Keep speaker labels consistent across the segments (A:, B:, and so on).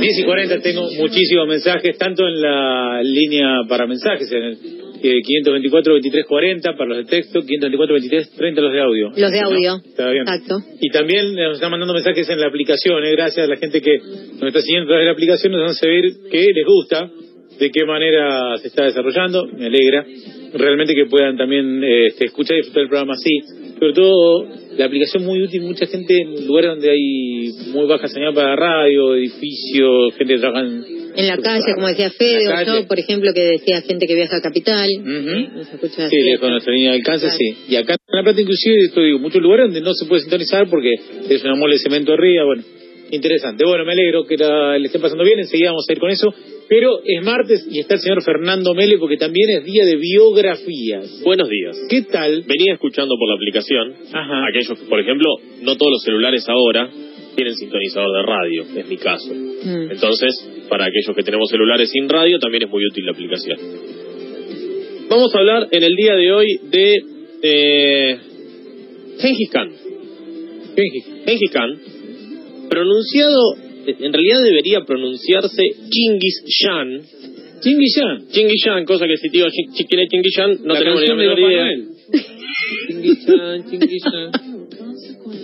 A: 10 y 40 tengo muchísimos mensajes, tanto en la línea para mensajes, en el eh, 524-2340 para los de texto, 524-2330 los de audio.
B: Los de audio.
A: ¿No? Está bien.
B: Exacto.
A: Y también nos están mandando mensajes en la aplicación, eh, gracias a la gente que nos está siguiendo a través de la aplicación, nos hace ver que les gusta, de qué manera se está desarrollando, me alegra. Realmente que puedan también eh, este, escuchar y disfrutar el programa así. Sobre todo, la aplicación muy útil, mucha gente en lugares donde hay muy baja señal para radio, edificios, gente que trabaja en...
B: En la calle, como decía Fede, o yo, por ejemplo, que decía gente que viaja a Capital. Escucha
A: Sí, lejos de nuestra línea de alcance,
B: Claro.
A: sí. Y acá en La Plata, inclusive, esto digo, muchos lugares donde no se puede sintonizar porque es una mole de cemento arriba, bueno, interesante. Bueno, me alegro que la- le estén pasando bien, enseguida vamos a ir con eso. Pero es martes y está el señor Fernando Mele porque también es día de biografías.
C: Buenos días.
A: ¿Qué tal?
C: Venía escuchando por la aplicación.
A: Ajá.
C: Aquellos, por ejemplo, no todos los celulares ahora tienen sintonizador de radio, es mi caso.
B: Mm.
C: Entonces, para aquellos que tenemos celulares sin radio, también es muy útil la aplicación. Vamos a hablar en el día de hoy de eh, Gengis Khan. Gengis Khan, pronunciado, en realidad debería pronunciarse.
A: Chingui Khan.
C: Chingis Khan, cosa que si digo quién es Chingis Khan, no
A: La
C: tenemos ni la menor idea. Chingis Khan.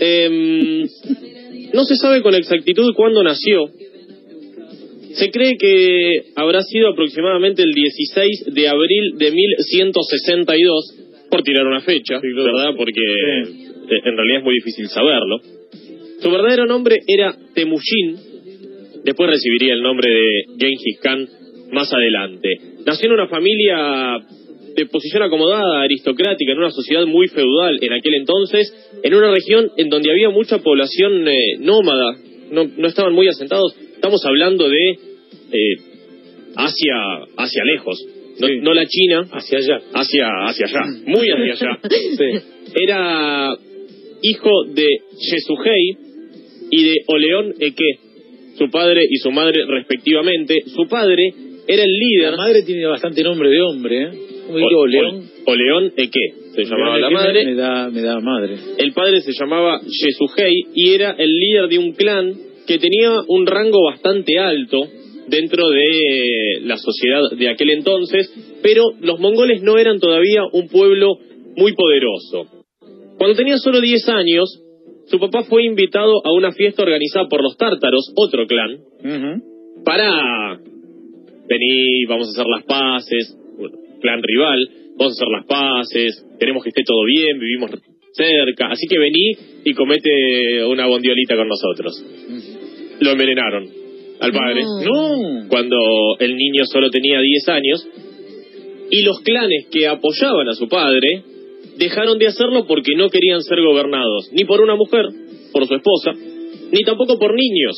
C: Em, no se sabe con exactitud cuándo nació. Se cree que habrá sido aproximadamente el 16 de abril de 1162, por tirar una fecha, ¿verdad? Porque eh, en realidad es muy difícil saberlo. Su verdadero nombre era Temujin, después recibiría el nombre de Genghis Khan más adelante. Nació en una familia de posición acomodada, aristocrática, en una sociedad muy feudal en aquel entonces, en una región en donde había mucha población eh, nómada, no, no estaban muy asentados. Estamos hablando de eh, Asia, hacia lejos, no,
A: Sí.
C: no la China,
A: Hacia allá.
C: hacia, hacia allá, muy hacia allá.
A: Sí.
C: Era hijo de Yesugei y de Oleón Eke, su padre y su madre respectivamente. Su padre era el líder.
A: La madre tiene bastante nombre de hombre, ¿eh? ¿Cómo digo,
C: O-
A: León?
C: O- Oleón Eke, se llamaba la madre.
A: Me da, me da madre.
C: El padre se llamaba Yesugei y era el líder de un clan que tenía un rango bastante alto dentro de la sociedad de aquel entonces, pero los mongoles no eran todavía un pueblo muy poderoso. Cuando tenía solo 10 años, su papá fue invitado a una fiesta organizada por los tártaros, otro clan, para venir, vamos a hacer las paces, bueno, clan rival, vamos a hacer las paces, queremos que esté todo bien, vivimos cerca, así que vení y comete una bondiolita con nosotros. Lo envenenaron al padre.
A: No.
C: Cuando el niño solo tenía 10 años, y los clanes que apoyaban a su padre dejaron de hacerlo porque no querían ser gobernados, ni por una mujer, por su esposa, ni tampoco por niños,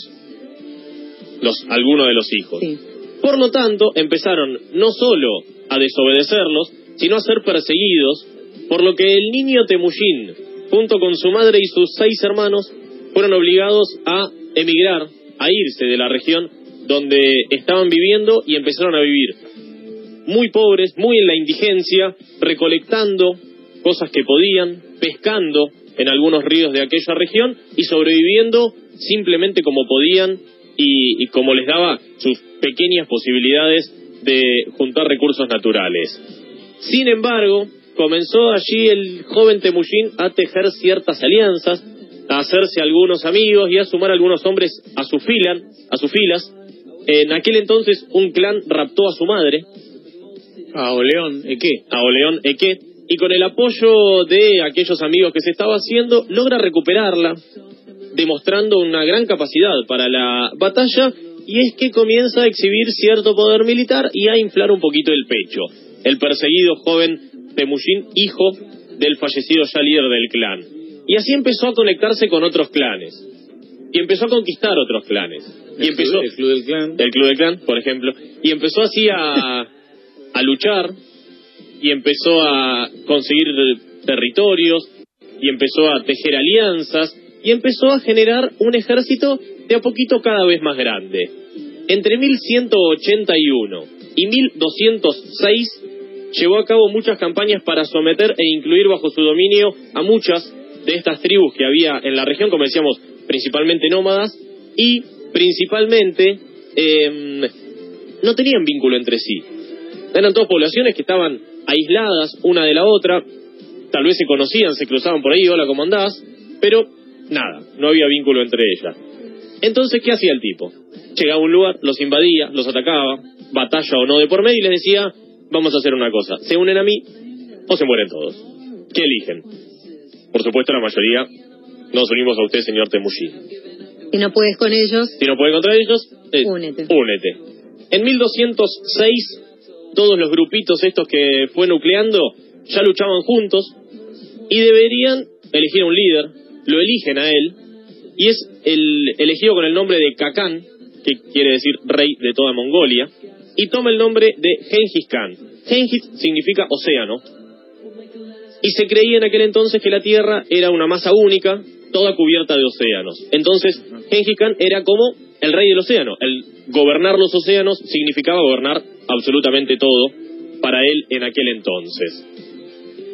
C: los, algunos de los hijos.
B: Sí.
C: Por lo tanto, empezaron no solo a desobedecerlos, sino a ser perseguidos, por lo que el niño Temujin, junto con su madre y sus seis hermanos, fueron obligados a emigrar, a irse de la región donde estaban viviendo y empezaron a vivir muy pobres, muy en la indigencia, recolectando cosas que podían, pescando en algunos ríos de aquella región y sobreviviendo simplemente como podían y, y como les daba sus pequeñas posibilidades de juntar recursos naturales. Sin embargo, comenzó allí el joven Temujin a tejer ciertas alianzas, a hacerse algunos amigos y a sumar algunos hombres a su fila, a sus filas. En aquel entonces un clan raptó a su madre,
A: Ah, o León, ¿eh, qué?
C: a Oleón Eke, y con el apoyo de aquellos amigos que se estaba haciendo, logra recuperarla, demostrando una gran capacidad para la batalla, y es que comienza a exhibir cierto poder militar y a inflar un poquito el pecho. El perseguido joven Temujin, hijo del fallecido ya líder del clan. Y así empezó a conectarse con otros clanes. Y empezó a conquistar otros clanes. Y
A: El
C: empezó
A: club- el club del clan.
C: el Club del Clan, por ejemplo, y empezó así a, a luchar y empezó a conseguir territorios y empezó a tejer alianzas y empezó a generar un ejército de a poquito cada vez más grande. Entre 1181 y 1206 llevó a cabo muchas campañas para someter e incluir bajo su dominio a muchas de estas tribus que había en la región, como decíamos, principalmente nómadas, y principalmente eh, no tenían vínculo entre sí. Eran todas poblaciones que estaban aisladas una de la otra, tal vez se conocían, se cruzaban por ahí, hola, ¿cómo andás? Pero nada, no había vínculo entre ellas. Entonces, ¿qué hacía el tipo? Llegaba a un lugar, los invadía, los atacaba, batalla o no de por medio, y les decía, vamos a hacer una cosa, se unen a mí o se mueren todos. ¿Qué eligen? Por supuesto, la mayoría nos unimos a usted, señor Temujin.
B: Si no puedes con ellos,
C: Si no puede contra ellos, eh,
B: Únete.
C: únete. En 1206, todos los grupitos estos que fue nucleando ya luchaban juntos y deberían elegir a un líder. Lo eligen a él y es el elegido con el nombre de Kakan, que quiere decir rey de toda Mongolia, y toma el nombre de Genghis Khan. Genghis significa océano. Y se creía en aquel entonces que la Tierra era una masa única, toda cubierta de océanos. Entonces, Genghis Khan era como el rey del océano. El gobernar los océanos significaba gobernar absolutamente todo para él en aquel entonces.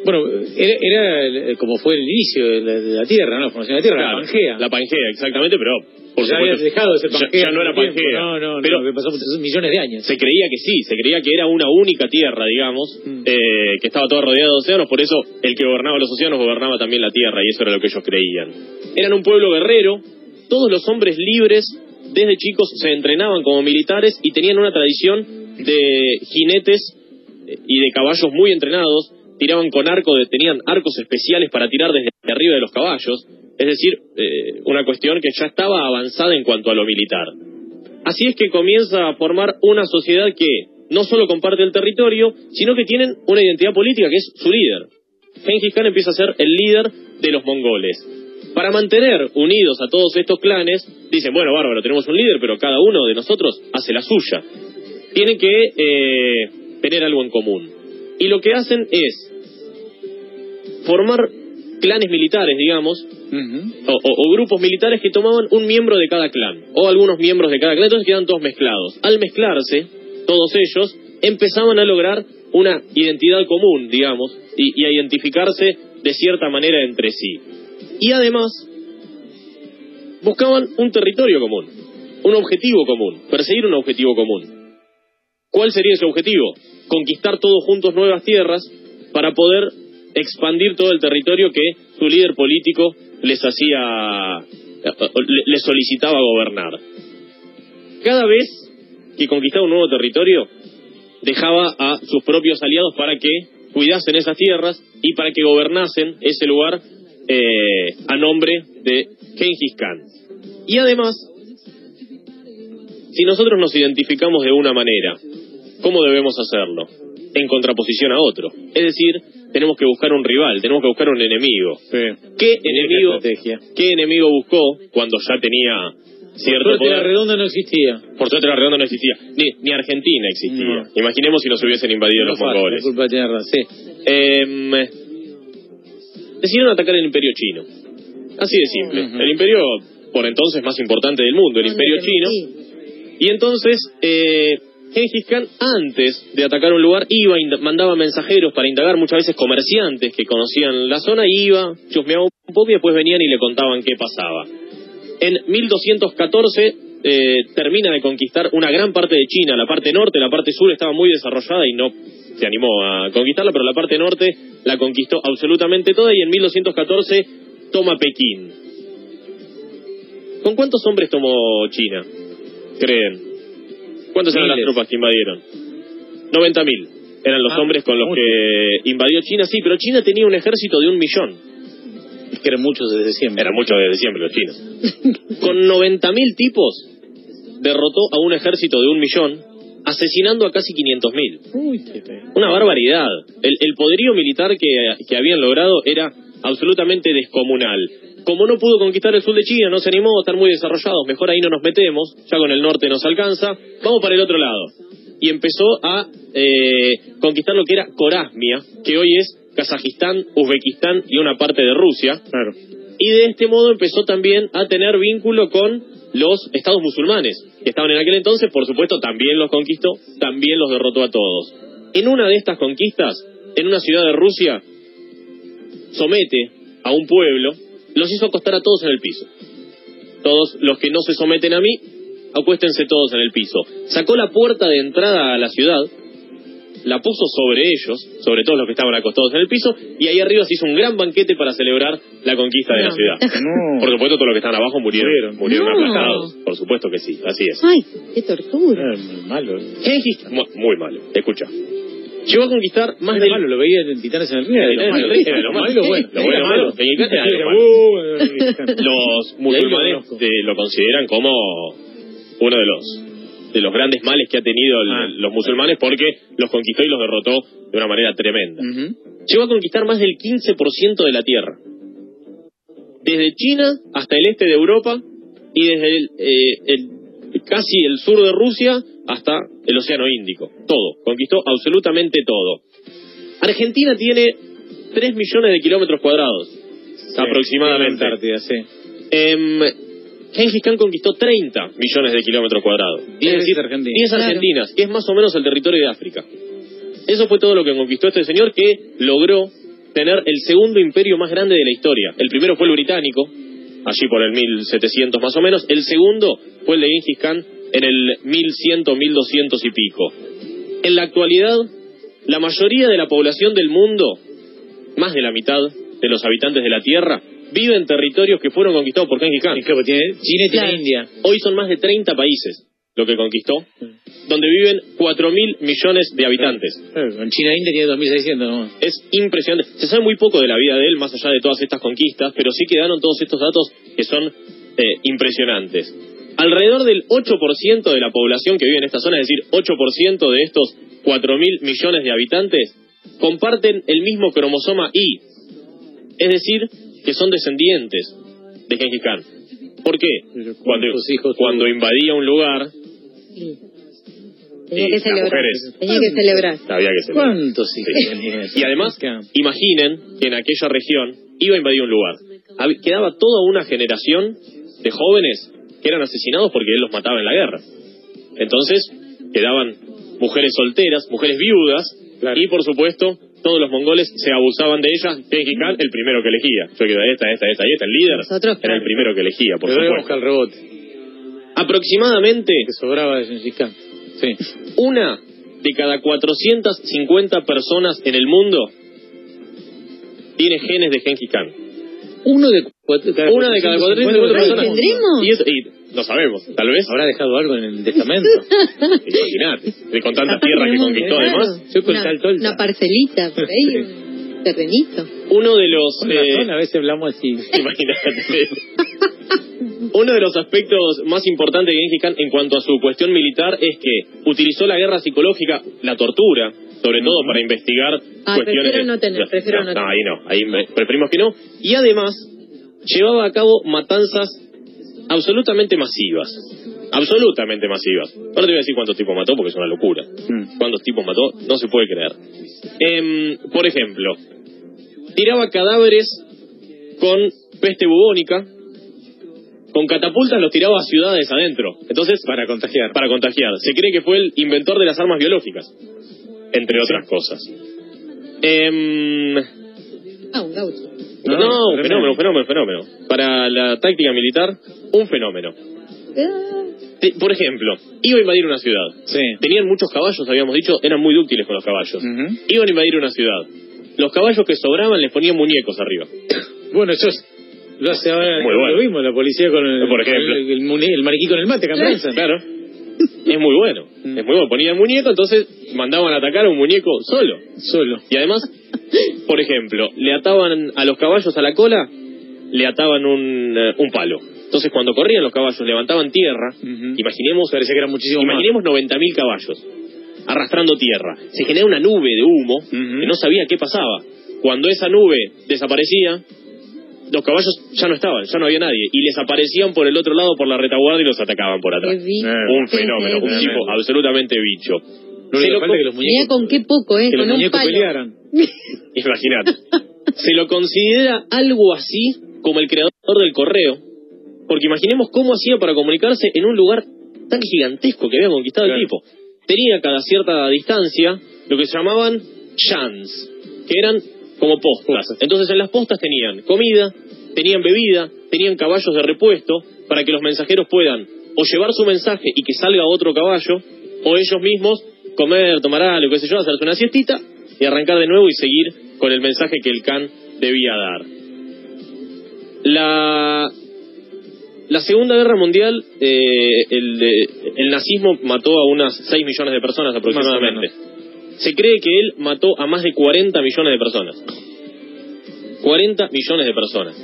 A: Bueno, era, era, eh, como fue el inicio de la, de la Tierra, ¿no? La formación de la Tierra,
C: Claro,
A: la Pangea.
C: La Pangea, exactamente, pero por
A: ya
C: supuesto,
A: dejado de ser Pangea.
C: ya no era
A: tiempo.
C: Pangea.
A: No, no,
C: Pero-
A: no, que pasó muchos millones de años.
C: se creía que sí, se creía que era una única tierra, digamos,
A: Mm.
C: eh, que estaba toda rodeada de océanos, por eso el que gobernaba los océanos gobernaba también la tierra, y eso era lo que ellos creían. Eran un pueblo guerrero, todos los hombres libres, desde chicos se entrenaban como militares y tenían una tradición de jinetes eh, y de caballos muy entrenados, tiraban con arco, tenían arcos especiales para tirar desde arriba de los caballos, es decir, eh, una cuestión que ya estaba avanzada en cuanto a lo militar. Así es que comienza a formar una sociedad que no solo comparte el territorio, sino que tienen una identidad política que es su líder. Genghis Khan empieza a ser el líder de los mongoles. Para mantener unidos a todos estos clanes, dicen, bueno, bárbaro, tenemos un líder, pero cada uno de nosotros hace la suya. Tienen que eh, tener algo en común. Y lo que hacen es formar clanes militares, digamos, o, o- o grupos militares que tomaban un miembro de cada clan, o algunos miembros de cada clan, entonces quedan todos mezclados. Al mezclarse, todos ellos empezaban a lograr una identidad común, digamos, y, y a identificarse de cierta manera entre sí. Y además, buscaban un territorio común, un objetivo común, perseguir un objetivo común. ¿Cuál sería ese objetivo? Conquistar todos juntos nuevas tierras para poder expandir todo el territorio que su líder político les hacía, eh, le- les solicitaba gobernar. Cada vez que conquistaba un nuevo territorio, dejaba a sus propios aliados para que cuidasen esas tierras y para que gobernasen ese lugar eh, a nombre de Genghis Khan. Y además, si nosotros nos identificamos de una manera, ¿cómo debemos hacerlo? En contraposición a otro. Es decir, tenemos que buscar un rival, tenemos que buscar un enemigo. ¿Qué enemigo. ¿Qué enemigo buscó cuando ya tenía cierto
A: Por suerte la redonda no existía.
C: Por suerte la redonda no existía. Ni, ni Argentina existía.
A: No.
C: Imaginemos si nos hubiesen invadido
A: No
C: los
A: fácil,
C: mongoles.
A: la culpa de tener razón. Sí.
C: Em, decidieron atacar el imperio chino. Así de simple. El imperio, por entonces, más importante del mundo, el imperio chino. Y entonces, eh, Genghis Khan, antes de atacar un lugar, iba, mandaba mensajeros para indagar, muchas veces comerciantes que conocían la zona, iba, chusmeaba un poco y después venían y le contaban qué pasaba. En 1214 eh, termina de conquistar una gran parte de China, la parte norte, la parte sur estaba muy desarrollada y no se animó a conquistarla, pero la parte norte la conquistó absolutamente toda y en 1214 toma Pekín. ¿Con cuántos hombres tomó China? ¿Creen? ¿Cuántas eran las tropas que invadieron? 90.000 eran los
A: Ah,
C: hombres con los
A: mucho.
C: que invadió China, sí, pero China tenía un ejército de un millón.
A: Es que eran muchos desde siempre.
C: Eran muchos desde siempre los chinos. Con 90.000 tipos, derrotó a un ejército de un millón, asesinando a casi 500.000.
A: Uy, qué feo.
C: Una barbaridad. El, el poderío militar que, que habían logrado era absolutamente descomunal. Como no pudo conquistar el sur de China, no se animó, están muy desarrollados, mejor ahí no nos metemos, ya con el norte nos alcanza, vamos para el otro lado. Y empezó a eh, conquistar lo que era Corasmia, que hoy es Kazajistán, Uzbekistán y una parte de Rusia.
A: Claro.
C: Y de este modo empezó también a tener vínculo con los estados musulmanes, que estaban en aquel entonces, por supuesto, también los conquistó, también los derrotó a todos. En una de estas conquistas, en una ciudad de Rusia, somete a un pueblo, los hizo acostar a todos en el piso. Todos los que no se someten a mí acuéstense todos en el piso. Sacó la puerta de entrada a la ciudad, la puso sobre ellos, sobre todos los que estaban acostados en el piso, y ahí arriba se hizo un gran banquete para celebrar la conquista de la
B: No.
C: ciudad.
A: No.
C: Por supuesto, todos los que estaban abajo murieron,
A: Murieron.
B: No.
C: aplastados. Por supuesto que sí, así es.
B: Ay, qué tortura.
A: Era muy malo.
C: Gengis Khan- mu- muy malo, escucha. Llegó a conquistar más
A: Era
C: del...
A: malo, lo veía en Titanes en el Río.
C: Era
A: Era lo malo.
C: era lo malo,
A: bueno.
C: Lo bueno, malo. Los
A: lo
C: musulmanes eh, lo consideran como uno de los de los grandes males que ha tenido el-
A: Ah.
C: los musulmanes porque los conquistó y los derrotó de una manera tremenda. Llegó a conquistar más del 15% de la tierra. Desde China hasta el este de Europa y desde el, eh, el- casi el sur de Rusia hasta el Océano Índico. Todo. Conquistó absolutamente todo. Argentina tiene 3 millones de kilómetros cuadrados.
A: Sí,
C: aproximadamente.
A: en la Antártida, sí.
C: Gengis Khan conquistó 30 millones de kilómetros cuadrados.
A: Diez
C: es decir,
A: Argentinas.
C: 10
B: Claro.
C: Argentinas, que es más o menos el territorio de África. Eso fue todo lo que conquistó este señor que logró tener el segundo imperio más grande de la historia. El primero fue el británico, allí por el 1700 más o menos. El segundo fue el de Gengis Khan en el 1100, 1200 y pico. En la actualidad, la mayoría de la población del mundo, más de la mitad de los habitantes de la Tierra, vive en territorios que fueron conquistados por Gengis Khan.
A: Claro, tiene, China y tiene
B: Claro.
A: India.
C: Hoy son más de 30 países lo que conquistó, donde viven 4 mil millones de habitantes.
A: Claro, con China e India tiene 2.600 nomás.
C: Es impresionante. Se sabe muy poco de la vida de él, más allá de todas estas conquistas, pero sí quedaron todos estos datos que son eh, impresionantes. Alrededor del 8% de la población que vive en esta zona, es decir, 8% de estos 4 mil millones de habitantes, comparten el mismo cromosoma Y. Es decir, que son descendientes de Gengis Khan. ¿Por qué? Cuando,
A: ¿cuántos hijos
C: cuando invadía un lugar,
B: Sí. Tenía que celebrar.
C: mujeres.
B: Tenía que celebrar.
C: había que celebrar.
A: ¿Cuántos hijos
C: Sí.
A: tenía ese
C: Y además, imaginen que en aquella región iba a invadir un lugar. Quedaba toda una generación de jóvenes que eran asesinados porque él los mataba en la guerra. Entonces, quedaban mujeres solteras, mujeres viudas,
A: Claro.
C: y por supuesto, todos los mongoles se abusaban de ellas. Gengis Khan, el primero que elegía. Yo quiero esta, esta, esta y esta. El líder
B: Nosotros,
C: era el primero que elegía, por supuesto.
A: al rebote,
C: Aproximadamente
A: que sobraba de Gengis Khan. Sí.
C: una de cada 450 personas en el mundo tiene genes de Gengis Khan.
A: Uno de cuatro, cada
C: Una de cada 450
A: 450
C: personas.
B: ¿Tendremos?
C: Y, eso, y no sabemos, tal vez.
A: Habrá dejado algo en el testamento.
C: Imagínate, de con tanta tierra que conquistó
B: claro,
C: además.
A: Yo con
B: una,
A: tal tolta.
B: una parcelita por ahí, un terrenito.
C: Uno de los.
A: Con
C: eh,
A: razón, a veces hablamos así.
C: Imagínate. Uno de los aspectos más importantes de Gengis Khan en cuanto a su cuestión militar es que utilizó la guerra psicológica, la tortura, sobre todo para investigar
B: Ah,
C: cuestiones.
B: prefiero no tener, prefiero no tener.
C: ahí no, ahí me- preferimos que no. Y además, llevaba a cabo matanzas absolutamente masivas. Absolutamente masivas. Ahora te voy a decir cuántos tipos mató porque es una locura.
A: Mm.
C: ¿Cuántos tipos mató? No se puede creer. Em, por ejemplo, tiraba cadáveres con peste bubónica, con catapultas los tiraba a ciudades adentro. Entonces,
A: Para contagiar.
C: para contagiar. Se cree que fue el inventor de las armas biológicas, entre otras cosas. Em,
B: un gaucho.
C: no,
A: No,
C: un fenómeno, un fenómeno, un fenómeno. Para la táctica militar, un fenómeno.
B: Ah,
C: Te- Por ejemplo, iba a invadir una ciudad.
A: Sí.
C: Tenían muchos caballos, habíamos dicho, eran muy dúctiles con los caballos.
A: Ujú.
C: Iban a invadir una ciudad. Los caballos que sobraban les ponían muñecos arriba.
A: Bueno, eso es, lo hace ahora,
C: Muy bueno.
A: lo vimos, la policía con el,
C: Por ejemplo.
A: el, el el maniquí con el mate, Branson.
C: Claro. Es muy bueno.
A: Mm.
C: Es muy bueno. Ponían muñeco, entonces mandaban a atacar a un muñeco solo.
A: Solo.
C: Y además, por ejemplo, le ataban a los caballos a la cola, le ataban un, eh, un palo. Entonces, cuando corrían los caballos, levantaban tierra. Imaginemos,
A: Parecía que era muchísimo más.
C: imaginemos 90.000 caballos arrastrando tierra. Se genera una nube de humo que no sabía qué pasaba. Cuando esa nube desaparecía, los caballos ya no estaban, ya no había nadie. Y les aparecían por el otro lado, por la retaguardia, y los atacaban por atrás.
A: Eh,
C: Un fenómeno, un tipo absolutamente bicho.
A: Los
B: Mirá
A: muñecos,
B: con qué poco, ¿eh?
A: que los
B: Con un
A: muñecos
B: palo.
A: pelearan.
C: Imagínate. Se lo considera algo así como el creador del correo, porque imaginemos cómo hacía para comunicarse en un lugar tan gigantesco que había conquistado
A: Claro.
C: el tipo. Tenía cada cierta distancia lo que se llamaban chans, que eran como postas.
A: Postas.
C: Entonces en las postas tenían comida, tenían bebida, tenían caballos de repuesto para que los mensajeros puedan o llevar su mensaje y que salga otro caballo, o ellos mismos comer, tomar algo, qué sé yo, hacerse una siestita y arrancar de nuevo y seguir con el mensaje que el Khan debía dar. La, la Segunda Guerra Mundial, eh, el, el nazismo mató a unas 6 millones de personas aproximadamente. Se cree que él mató a más de 40 millones de personas. 40 millones de personas.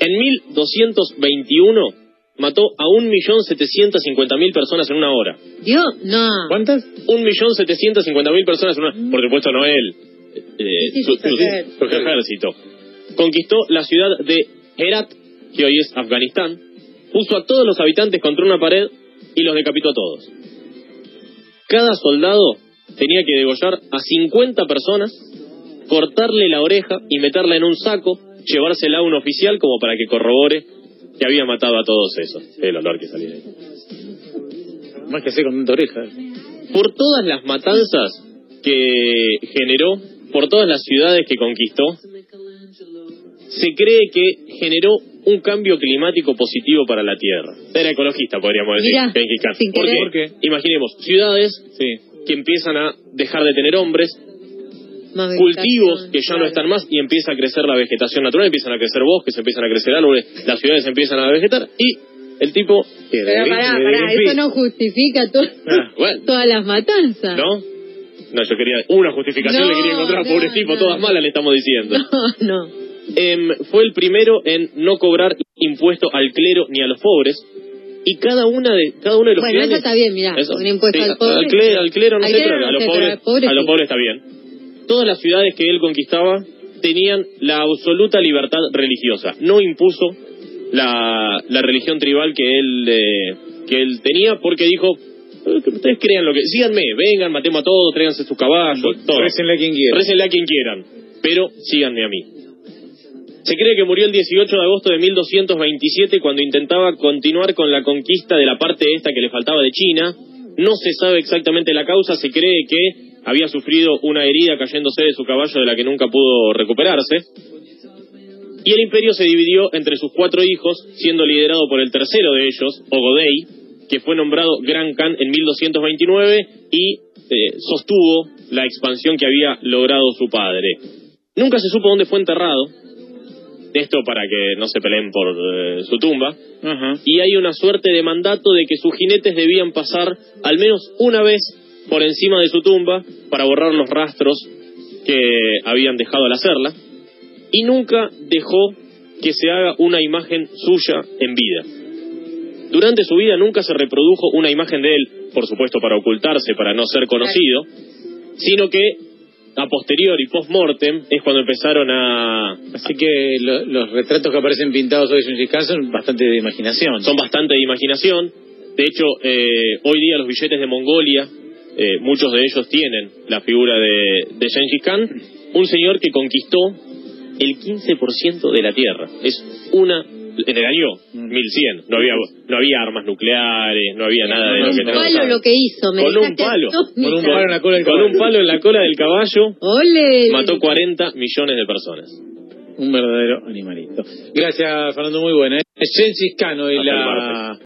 C: En 1221 mató a 1.750.000 personas en una hora.
B: Dios, no.
A: ¿Cuántas?
C: 1.750.000 personas en una Por supuesto, no él. eh,
B: Sí, sí,
C: su,
B: su ejército.
C: Conquistó la ciudad de Herat, que hoy es Afganistán. Puso a todos los habitantes contra una pared y los decapitó a todos. Cada soldado tenía que degollar a 50 personas, cortarle la oreja y meterla en un saco, llevársela a un oficial como para que corrobore que había matado a todos esos. El olor que salía ahí.
A: Más que hacer con tanta oreja.
C: por todas las matanzas que generó, por todas las ciudades que conquistó, se cree que generó un cambio climático positivo para la Tierra. Era ecologista, podríamos decir.
B: Mirá,
C: Genghis Khan.
B: sin
C: ¿Por qué?
A: ¿Por qué?
C: Imaginemos, ciudades
A: Sí.
C: que empiezan a dejar de tener hombres, cultivos que ya no están más y empieza a crecer la vegetación natural, empiezan a crecer bosques, empiezan a crecer árboles, las ciudades empiezan a vegetar y el tipo,
B: Pero pará, pará, eso no justifica to-
A: Ah,
C: bueno,
B: todas las matanzas.
C: ¿no? No, yo quería una justificación,
B: No,
C: le quería encontrar,
B: no,
C: pobre tipo,
B: no.
C: todas malas le estamos diciendo.
B: No, no.
C: Em, fue el primero en no cobrar impuesto al clero ni a los pobres. Y cada una de cada uno de los
B: Bueno, eso está bien, mirá,
C: Eso.
B: un impuesto
C: Sí,
B: al pobre.
C: Al clero, al clero no sé, pero a los pobres, a los pobres está bien. Todas las ciudades que él conquistaba tenían la absoluta libertad religiosa. No impuso la, la religión tribal que él eh, que él tenía porque dijo "Eh, ustedes crean lo que síganme, vengan, matemos a todos, tráiganse sus caballos, todo.
A: Récenle a quien quiera.
C: Récenle a quien quieran, pero síganme a mí. Se cree que murió el 18 de agosto de 1227 cuando intentaba continuar con la conquista de la parte esta que le faltaba de China. No se sabe exactamente la causa, se cree que había sufrido una herida cayéndose de su caballo de la que nunca pudo recuperarse. Y el imperio se dividió entre sus cuatro hijos, siendo liderado por el tercero de ellos, Ogodei, que fue nombrado Gran Khan en 1229 y eh, sostuvo la expansión que había logrado su padre. Nunca se supo dónde fue enterrado, esto para que no se peleen por eh, su tumba, y hay una suerte de mandato de que sus jinetes debían pasar al menos una vez por encima de su tumba para borrar los rastros que habían dejado al hacerla, y nunca dejó que se haga una imagen suya en vida. Durante su vida nunca se reprodujo una imagen de él, por supuesto para ocultarse, para no ser conocido, sino que a posteriori, post-mortem, es cuando empezaron a,
A: Así que lo- los retratos que aparecen pintados hoy en Khan son bastante de imaginación.
C: son bastante de imaginación. De hecho, eh, hoy día los billetes de Mongolia, eh, muchos de ellos tienen la figura de, de Gengis Khan, un señor que conquistó el 15% de la Tierra. Es una... En el año
A: Mm.
C: 1100 no había, no había armas nucleares, no había nada de
A: Con
C: lo que
B: un
C: tenemos
B: palo
C: ahora.
B: lo que hizo. Me
C: Con un palo.
A: Con un palo en la cola del
C: Con
A: caballo.
C: un palo en la cola del caballo
B: Ole.
C: mató 40 millones de personas.
A: Un verdadero animalito. Gracias, Fernando, muy buena. ¿eh? Gengis Khan
C: el
A: la...